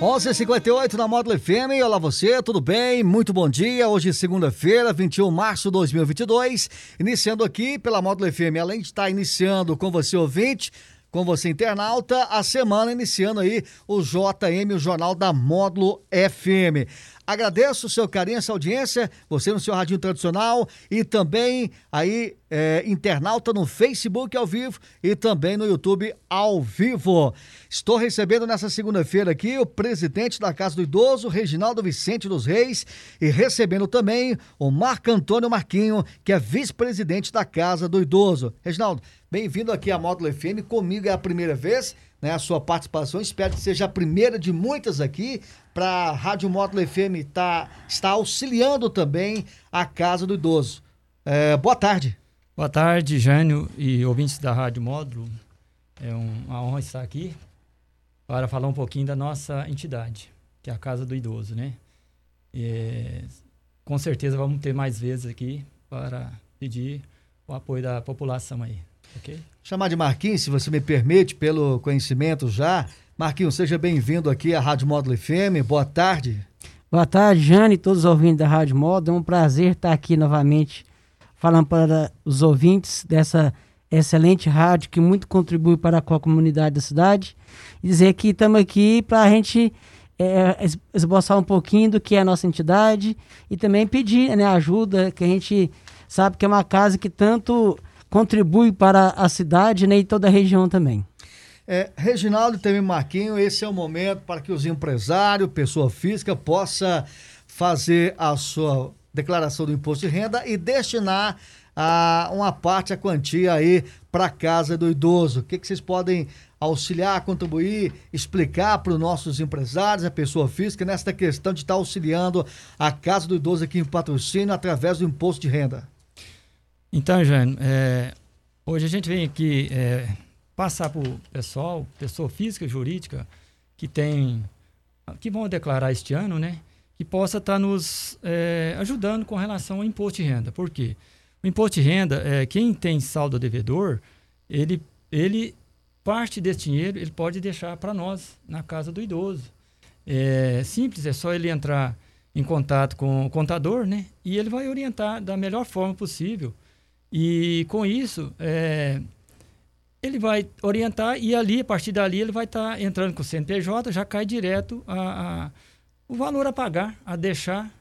11:58 na Módulo FM. Olá você, tudo bem? Muito bom dia. Hoje segunda-feira, 21 de março de 2022, iniciando aqui pela Módulo FM. Além de estar iniciando com você ouvinte, com você internauta, a semana iniciando aí o JM, o Jornal da Módulo FM. Agradeço o seu carinho, essa audiência, você no seu radinho tradicional e também aí é, internauta no Facebook ao vivo e também no YouTube ao vivo. Estou recebendo nessa segunda-feira aqui o presidente da Casa do Idoso, Reginaldo Vicente dos Reis, e recebendo também o Marco Antônio Marquinho, que é vice-presidente da Casa do Idoso. Reginaldo, bem-vindo aqui à Módulo FM. Comigo é a primeira vez, né? A sua participação. Espero que seja a primeira de muitas aqui para a Rádio Módulo FM tá, está auxiliando também a Casa do Idoso. É, boa tarde. Boa tarde, Jânio e ouvintes da Rádio Módulo. É uma honra estar aqui para falar um pouquinho da nossa entidade, que é a Casa do Idoso, né? E, com certeza vamos ter mais vezes aqui para pedir o apoio da população aí, ok? Chamar de Marquinhos, se você me permite, pelo conhecimento já, Marquinhos, seja bem-vindo aqui à Rádio Módulo FM. Boa tarde. Boa tarde, Jane e todos os ouvintes da Rádio Módulo. É um prazer estar aqui novamente falando para os ouvintes dessa excelente rádio que muito contribui para a comunidade da cidade. Dizer que estamos aqui para a gente é, esboçar um pouquinho do que é a nossa entidade e também pedir né, ajuda, que a gente sabe que é uma casa que tanto contribui para a cidade né, e toda a região também. É, Reginaldo também Marquinho, esse é o momento para que os empresários, pessoa física, possa fazer a sua declaração do imposto de renda e destinar a, uma parte, a quantia aí para a casa do idoso. O que, que vocês podem auxiliar, contribuir, explicar para os nossos empresários, a pessoa física, nesta questão de estar auxiliando a casa do idoso aqui em patrocínio através do imposto de renda? Então, Jânio, é, hoje a gente vem aqui é, passar para o pessoal, pessoa física jurídica, que tem, que vão declarar este ano, né? Que possa estar tá nos é, ajudando com relação ao imposto de renda. Por quê? O imposto de renda, é, quem tem saldo devedor, ele, ele parte desse dinheiro ele pode deixar para nós na casa do idoso. É simples, é só ele entrar em contato com o contador, né? E ele vai orientar da melhor forma possível. E com isso, é, ele vai orientar e ali, a partir dali, ele vai estar tá entrando com o CNPJ, já cai direto a, a, o valor a pagar, a deixar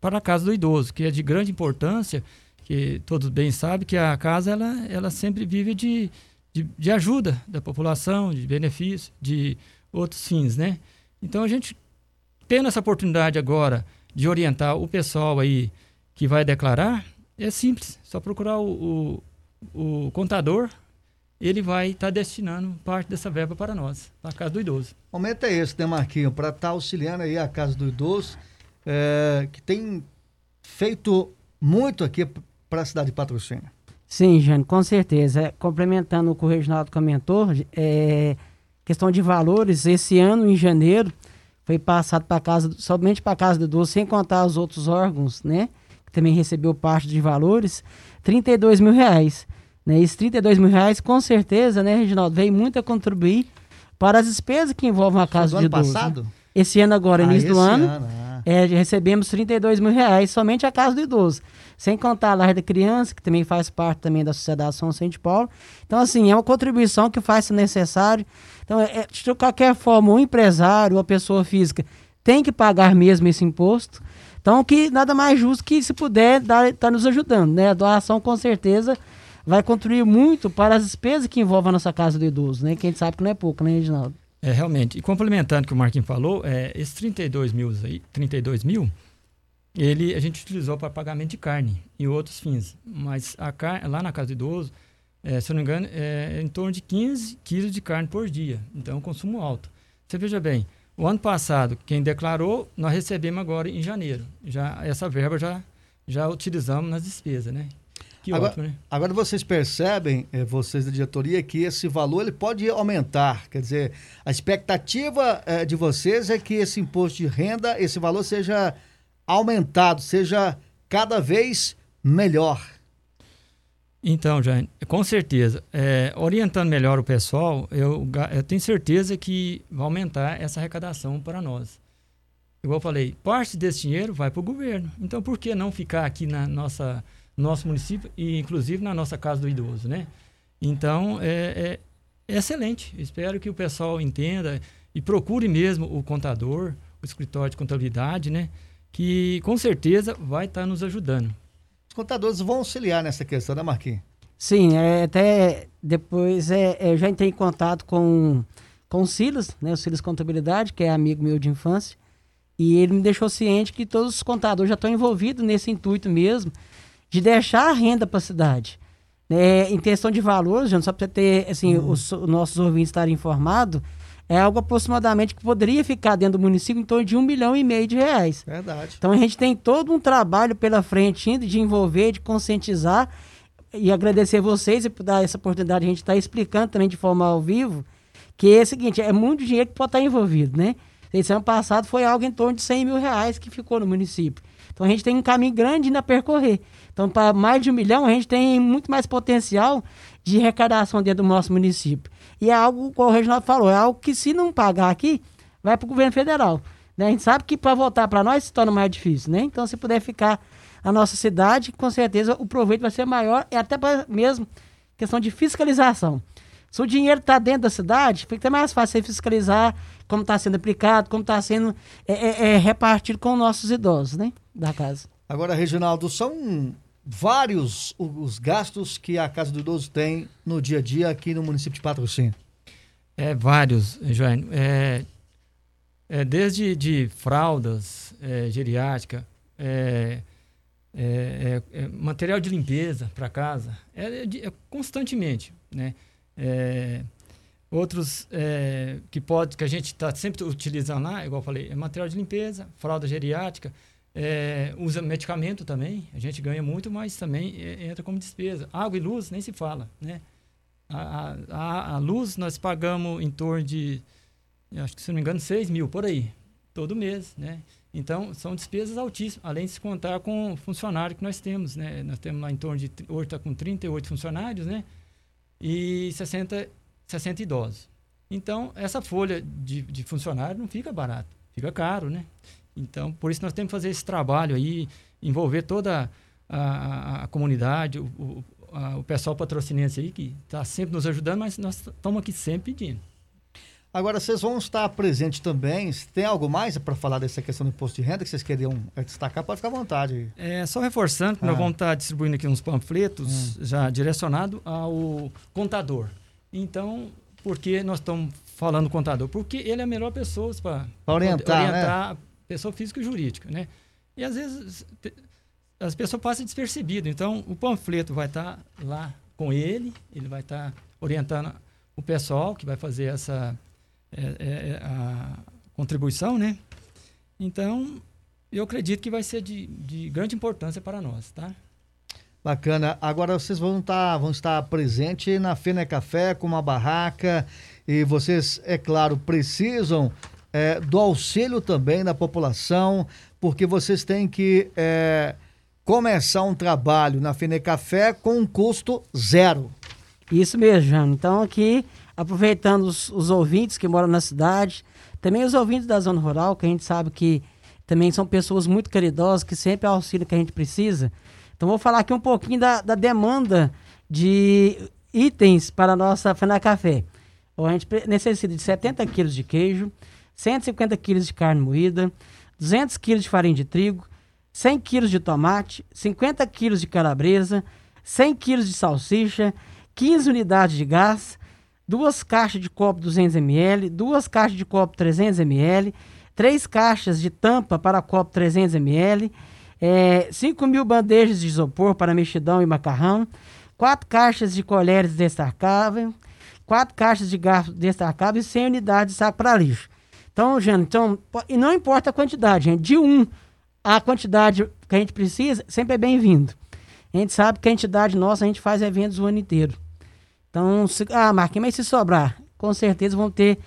para a casa do idoso, que é de grande importância, que todos bem sabem que a casa ela, ela sempre vive de, de, de ajuda da população, de benefício, de outros fins, né? Então a gente tendo essa oportunidade agora de orientar o pessoal aí que vai declarar, é simples, só procurar o, o, o contador ele vai estar tá destinando parte dessa verba para nós, para a Casa do Idoso. O momento é esse, né, Marquinho? Para estar tá auxiliando aí a Casa do Idoso, é, que tem feito muito aqui para a cidade de Patrocínio. Sim, Jane, com certeza. É, complementando o que o Reginaldo comentou, é, questão de valores, esse ano, em janeiro, foi passado para casa, somente para a Casa do Idoso, sem contar os outros órgãos, né? Que também recebeu parte de valores, 32 mil reais. Né? Esses 32 mil reais, com certeza, né, Reginaldo, veio muito a contribuir para as despesas que envolvem a casa de idoso. passado? Esse ano agora, ah, início do ano, ano ah. é, recebemos 32 mil reais somente a casa do idoso. Sem contar a Lar da Criança, que também faz parte também da Sociedade São Vicente Paulo. Então, assim, é uma contribuição que faz se necessário. Então, é, de qualquer forma, o um empresário, a pessoa física, tem que pagar mesmo esse imposto. Então, que nada mais justo que, se puder, estar tá nos ajudando. Né? A doação, com certeza, vai contribuir muito para as despesas que envolvem a nossa casa do idoso, né? Que a gente sabe que não é pouco, né, Reginaldo? É, realmente. E complementando o que o Marquinhos falou, é, esses 32 mil, aí, 32 mil, ele, a gente utilizou para pagamento de carne e outros fins. Mas a lá na casa do idoso, é, se eu não me engano, é em torno de 15 quilos de carne por dia. Então, consumo alto. Você veja bem, o ano passado, quem declarou, nós recebemos agora em janeiro. Já Essa verba já, já utilizamos nas despesas, né? Que agora, ótimo, né? Agora vocês percebem, eh, vocês da diretoria, que esse valor ele pode aumentar. Quer dizer, a expectativa eh, de vocês é que esse imposto de renda, esse valor seja aumentado, seja cada vez melhor. Então, Jane, com certeza. É, orientando melhor o pessoal, eu, eu, tenho certeza que vai aumentar essa arrecadação para nós. Igual eu falei, parte desse dinheiro vai para o governo. Então, por que não ficar aqui na nossa nosso município e inclusive na nossa casa do idoso, né? Então, é, é, é excelente. Espero que o pessoal entenda e procure mesmo o contador, o escritório de contabilidade, né? Que com certeza vai estar nos ajudando. Os contadores vão auxiliar nessa questão, né, Marquinhos? Sim, é, até depois é, é, eu já entrei em contato com, com o Silas, né, o Silas Contabilidade, que é amigo meu de infância, e ele me deixou ciente que todos os contadores já estão envolvidos nesse intuito mesmo de deixar a renda para a cidade. É, em questão de valores, só para ter assim, uhum. os, os, nossos ouvintes estarem informados, é algo aproximadamente que poderia ficar dentro do município em torno de um milhão e meio de reais. Verdade. Então a gente tem todo um trabalho pela frente de envolver, de conscientizar e agradecer vocês e por dar essa oportunidade de a gente estar tá explicando também de forma ao vivo que é o seguinte, é muito dinheiro que pode estar envolvido, né? Esse ano passado foi algo em torno de 100 mil reais que ficou no município. Então a gente tem um caminho grande ainda a percorrer. Então, para mais de um milhão, a gente tem muito mais potencial de arrecadação dentro do nosso município. E é algo, como o Reginaldo falou, é algo que se não pagar aqui, vai para o governo federal. Né? A gente sabe que para voltar para nós se torna mais difícil, né? Então, se puder ficar a nossa cidade, com certeza o proveito vai ser maior e até mesmo questão de fiscalização. Se o dinheiro está dentro da cidade, fica mais fácil fiscalizar como está sendo aplicado, como está sendo é, é, é, repartido com nossos idosos, né? Da casa. Agora, Reginaldo, são vários os gastos que a Casa do Idoso tem no dia a dia aqui no município de Patrocínio. É, vários, João. É, é, desde de fraldas, é, geriátrica, é, é, é, é material de limpeza para casa, é, é, constantemente, né? outros que pode que a gente está sempre utilizando lá, igual eu falei, é material de limpeza, fralda geriátrica, é, usa medicamento também, a gente ganha muito, mas também é, entra como despesa. Água e luz, nem se fala, né? A, a, a, luz nós pagamos em torno de, acho que se não me engano, 6 mil por aí, todo mês, né? Então, são despesas altíssimas, além de se contar com o funcionário que nós temos, né? Nós temos lá em torno de, hoje está com 38 funcionários, né? E 60, 60 idosos. Então, essa folha de, de funcionário não fica barato, fica caro, né? Então, por isso nós temos que fazer esse trabalho aí, envolver toda a, a, a comunidade, o, o, a, o, pessoal patrocinense aí, que está sempre nos ajudando, mas nós estamos aqui sempre pedindo. Agora, vocês vão estar presentes também. Tem algo mais para falar dessa questão do imposto de renda que vocês queriam é, destacar? Pode ficar à vontade. É, só reforçando, ah. nós vamos estar distribuindo aqui uns panfletos hum. já direcionado ao contador. Então, por que nós estamos falando contador? Porque ele é a melhor pessoa para orientar, orientar né? Pessoa física e jurídica, né? E às vezes as pessoas passam despercebido. Então, o panfleto vai estar tá lá com ele, ele vai estar tá orientando o pessoal que vai fazer essa é, é, é, a contribuição, né? Então, eu acredito que vai ser de, de grande importância para nós, tá? Bacana. Agora vocês vão estar, tá, vão estar presentes na Fena Café com uma barraca e vocês, é claro, precisam é, do auxílio também da população, porque vocês têm que é, começar um trabalho na Café com um custo zero. Isso mesmo, Jano. Então, aqui, aproveitando os, os, ouvintes que moram na cidade, também os ouvintes da zona rural, que a gente sabe que também são pessoas muito caridosas, que sempre é auxílio que a gente precisa. Então, vou falar aqui um pouquinho da, da demanda de itens para a nossa Café. a gente necessita de 70 quilos de queijo, 150 kg de carne moída, 200 kg de farinha de trigo, 100 kg de tomate, 50 kg de calabresa, 100 kg de salsicha, 15 unidades de gás, duas caixas de copo 200 ml, duas caixas de copo 300 ml, três caixas de tampa para copo 300 ml, é, 5 mil bandejas de isopor para mexidão e macarrão, quatro caixas de colheres destacáveis, quatro caixas de garfos destacáveis e 100 unidades de saco para lixo. Então, gente, então, e não importa a quantidade, gente, de um a quantidade que a gente precisa, sempre é bem-vindo. A gente sabe que a entidade nossa, a gente faz eventos o ano inteiro. Então, se, ah, Marquinhos, mas se sobrar, com certeza vão ter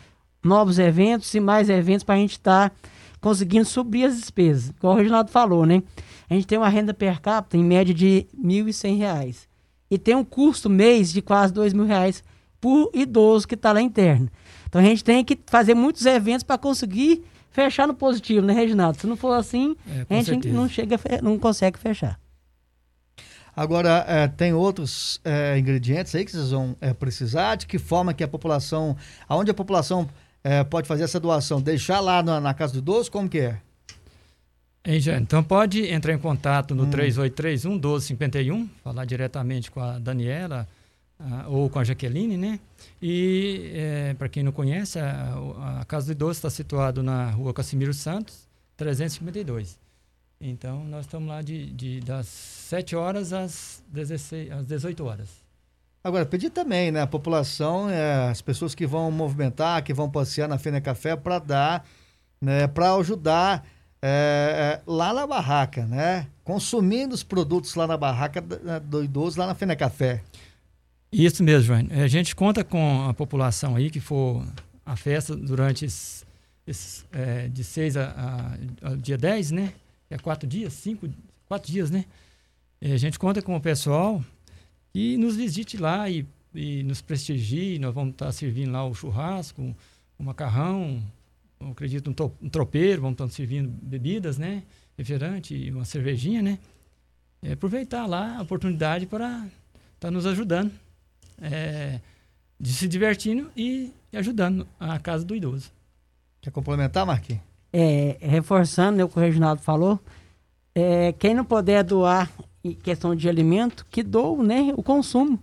novos eventos e mais eventos para a gente estar tá conseguindo subir as despesas. Como o Reginaldo falou, né? A gente tem uma renda per capita em média de R$ 1.100. E tem um custo mês de quase R$ reais por idoso que está lá interno. Então a gente tem que fazer muitos eventos para conseguir fechar no positivo, né, Reginaldo? Se não for assim, é, a gente certeza. não chega, não consegue fechar. Agora, é, tem outros é, ingredientes aí que vocês vão é, precisar? De que forma que a população, aonde a população é, pode fazer essa doação? Deixar lá na, na casa do idoso? Como que é? Então pode entrar em contato no hum. 3831 1251, falar diretamente com a Daniela a, ou com a Jaqueline, né? E é, para quem não conhece, a, a Casa do Idoso está situado na rua Casimiro Santos, 352. Então, nós estamos lá de, de, das 7 horas às, 16, às 18 horas. Agora, pedir também, né? A população, é, as pessoas que vão movimentar, que vão passear na Fena Café para dar, né? Para ajudar é, é, lá na barraca, né? Consumindo os produtos lá na barraca do idoso, lá na Fena Café. Isso mesmo, João. A gente conta com a população aí que for a festa durante esses, esses é, de 6 a, a, a, dia 10, né? é quatro dias, cinco, quatro dias, né? E a gente conta com o pessoal e nos visite lá e, e nos prestigie. Nós vamos estar servindo lá o churrasco, o macarrão, eu acredito um, to, um tropeiro, vamos estar servindo bebidas, né? Refrigerante e uma cervejinha, né? É, aproveitar lá a oportunidade para estar tá nos ajudando, é, de se divertindo e ajudando a casa do idoso. Quer complementar, Marquinhos? é, reforçando né, o que o Reginaldo falou, é, quem não puder doar em questão de alimento, que doe né, o consumo.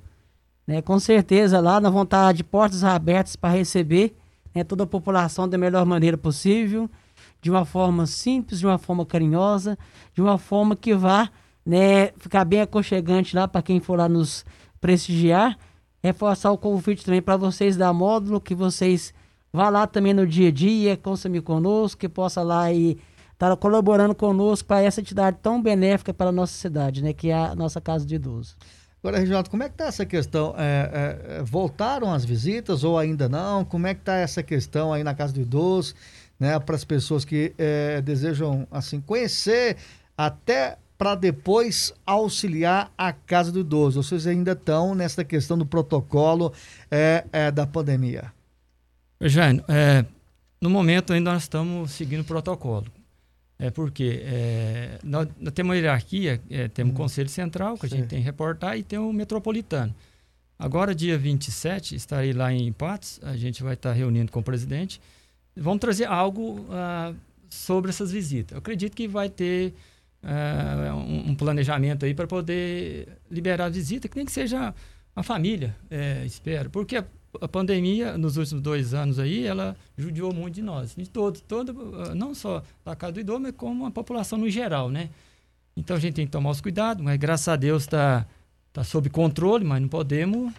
Né? Com certeza lá nós vamos estar de portas abertas para receber né, toda a população da melhor maneira possível, de uma forma simples, de uma forma carinhosa, de uma forma que vá né, ficar bem aconchegante lá para quem for lá nos prestigiar. Reforçar o convite também para vocês da módulo, que vocês Vá lá também no dia a dia, consumir conosco, que possa lá e estar tá colaborando conosco para essa entidade tão benéfica para a nossa cidade, né? Que é a nossa Casa de Idoso. Agora, Reginaldo, como é que está essa questão? É, é, voltaram as visitas ou ainda não? Como é que está essa questão aí na Casa do Idoso, né? Para as pessoas que é, desejam, assim, conhecer até para depois auxiliar a Casa do Idoso. Vocês ainda estão nessa questão do protocolo é, é, da pandemia? Jânio, é, no momento ainda nós estamos seguindo o protocolo. É porque é, nós, nós, temos uma hierarquia, é, temos o hum. Conselho Central, que a gente tem que reportar, e tem o Metropolitano. Agora, dia 27, estarei lá em Patos, a gente vai estar reunindo com o presidente. Vamos trazer algo ah, sobre essas visitas. Eu acredito que vai ter ah, um, um, planejamento aí para poder liberar a visita, que nem que seja a família, é, espero. Porque a pandemia, nos últimos dois anos aí, ela judiou muito de nós, de todos, todo, ah, não só da casa do idoso, mas como a população no geral, né? Então a gente tem que tomar os cuidados, mas graças a Deus está tá sob controle, mas não podemos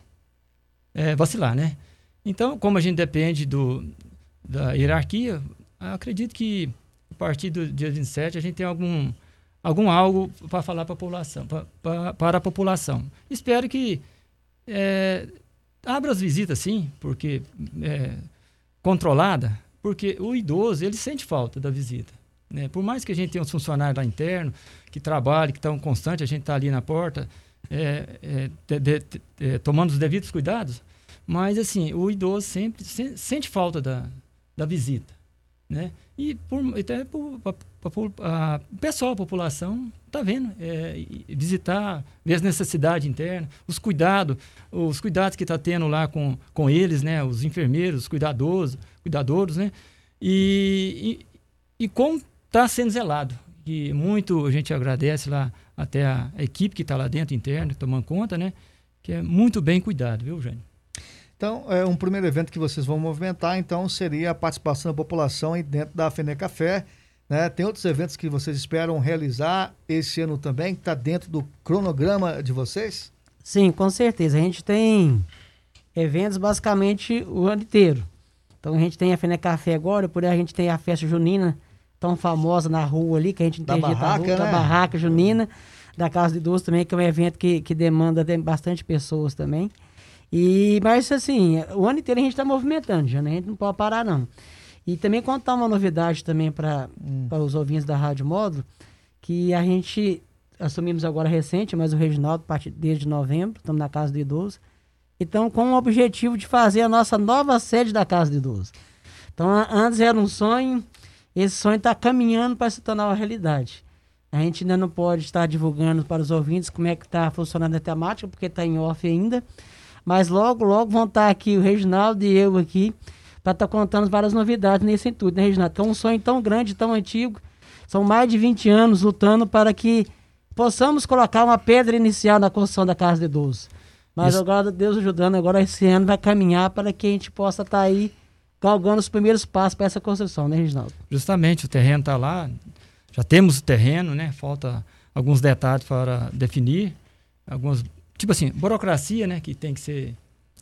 é, vacilar, né? Então, como a gente depende do, da hierarquia, acredito que a partir do dia 27 a gente tem algum, algum algo para falar para a população, pra, pra, para a população. Espero que é, abra as visitas, sim, porque é, controlada, porque o idoso ele sente falta da visita. Né? Por mais que a gente tenha uns funcionários lá interno que trabalhem, que estão constantes, a gente está ali na porta, é, é, de, de, de, é, tomando os devidos cuidados, mas assim o idoso sempre se, sente falta da, da visita, né? E por, até a, o pessoal, a população, está vendo, é, visitar, ver as necessidades internas, os cuidados, os cuidados que está tendo lá com, com eles, né, os enfermeiros, os cuidadores, cuidadores, né, e, e, e como está sendo zelado. E muito a gente agradece lá até a, a equipe que está lá dentro, interna, tomando conta, né, que é muito bem cuidado, viu, Jânio? Então, é um primeiro evento que vocês vão movimentar, então, seria a participação da população aí dentro da Fene Café. Né? Tem outros eventos que vocês esperam realizar esse ano também, que está dentro do cronograma de vocês? Sim, com certeza. A gente tem eventos basicamente o ano inteiro. Então a gente tem a Fene Café agora, por aí a gente tem a festa junina, tão famosa na rua ali, que a gente interdita a rua, né? da barraca junina, da Casa de Idoso também, que é um evento que, que demanda bastante pessoas também. E, mas assim, o ano inteiro a gente está movimentando já, né? A gente não pode parar não. E também contar uma novidade também para hum. os ouvintes da Rádio Módulo, que a gente assumimos agora recente, mas o Reginaldo, desde novembro, estamos na Casa do Idoso. Então, com o objetivo de fazer a nossa nova sede da Casa do Idoso. Então, antes era um sonho, esse sonho está caminhando para se tornar uma realidade. A gente ainda não pode estar divulgando para os ouvintes como é que está funcionando a temática, porque está em off ainda. Mas logo, logo vão estar aqui o Reginaldo e eu aqui para estar tá contando várias novidades nesse intuito, né, Reginaldo? É um sonho tão grande, tão antigo. São mais de 20 anos lutando para que possamos colocar uma pedra inicial na construção da Casa de Idoso. Mas Isso. agora, Deus ajudando, agora esse ano vai caminhar para que a gente possa estar tá aí galgando os primeiros passos para essa construção, né, Reginaldo? Justamente, o terreno está lá, já temos o terreno, né? Falta alguns detalhes para definir, algumas, tipo assim, burocracia, né, que tem que ser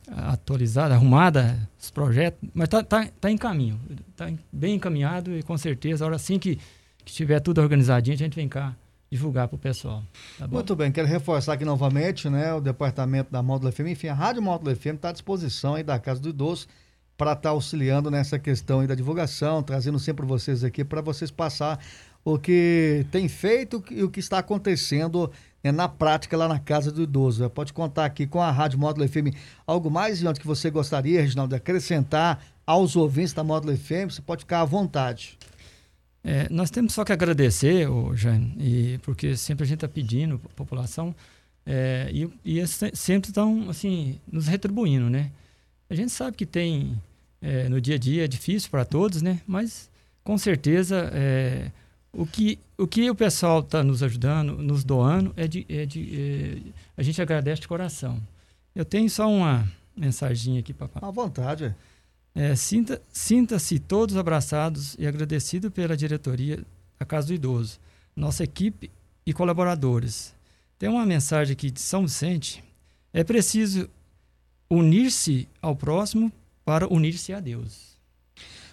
atualizada, arrumada, os projetos, mas está tá, tá em caminho, está bem encaminhado e com certeza, a hora assim que, que tiver tudo organizadinho, a gente vem cá divulgar para o pessoal. Tá Muito bem, quero reforçar aqui novamente, né, o departamento da Módulo FM, enfim, a Rádio Módulo FM está à disposição aí da Casa do Idoso para estar tá auxiliando nessa questão aí da divulgação, trazendo sempre vocês aqui para vocês passar o que tem feito e o que está acontecendo né, na prática lá na casa do idoso. Pode contar aqui com a Rádio Módulo FM algo mais, que você gostaria, Reginaldo, de acrescentar aos ouvintes da Módulo FM, você pode ficar à vontade. É, nós temos só que agradecer, ô, Jane, e, porque sempre a gente está pedindo a população, é, e, e sempre estão assim, nos retribuindo, né? A gente sabe que tem, é, no dia a dia, é difícil para todos, né? Mas, com certeza, é, o que, o que o pessoal está nos ajudando, nos doando, é de, é de é, a gente agradece de coração. Eu tenho só uma mensagem aqui, papai. À vontade. É, sinta, sinta-se todos abraçados e agradecido pela diretoria da Casa do Idoso, nossa equipe e colaboradores. Tem uma mensagem aqui de São Vicente. É preciso unir-se ao próximo para unir-se a Deus.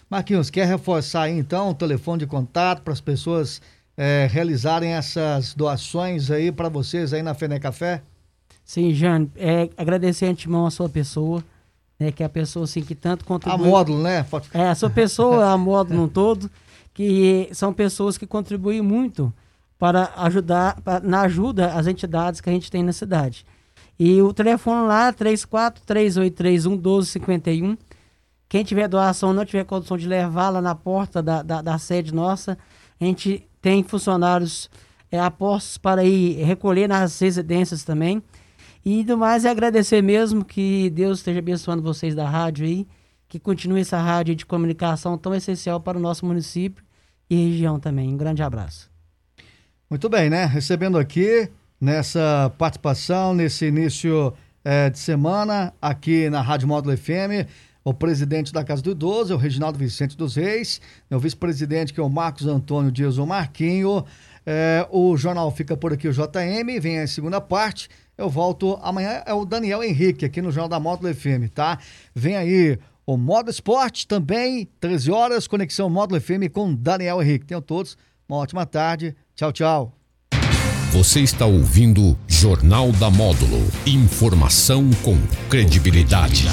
Marquinhos, quer reforçar aí então o telefone de contato para as pessoas é, realizarem essas doações aí para vocês aí na Fene Café? Sim, Jane, é, agradecer antemão a sua pessoa, né, que é a pessoa assim que tanto contribui. A módulo, né? É, a sua pessoa, a módulo no todo, que são pessoas que contribuem muito para ajudar, pra, na ajuda às entidades que a gente tem na cidade. E o telefone lá, 3438311251, quem tiver doação não tiver condição de levar lá na porta da, da, da sede nossa, a gente tem funcionários é, apostos para ir recolher nas residências também. E do mais é agradecer mesmo que Deus esteja abençoando vocês da rádio aí, que continue essa rádio de comunicação tão essencial para o nosso município e região também. Um grande abraço. Muito bem, né? Recebendo aqui nessa participação, nesse início é, de semana, aqui na Rádio Módulo FM, o presidente da Casa do Idoso, é o Reginaldo Vicente dos Reis, é o vice-presidente, que é o Marcos Antônio Dias o Marquinho. É, o jornal fica por aqui, o JM, vem a segunda parte. Eu volto amanhã, é o Daniel Henrique, aqui no Jornal da Módulo FM, tá? Vem aí o Modo Esporte também, 13 horas, Conexão Módulo FM com Daniel Henrique. Tenham todos uma ótima tarde. Tchau, tchau. Você está ouvindo Jornal da Módulo. Informação com credibilidade.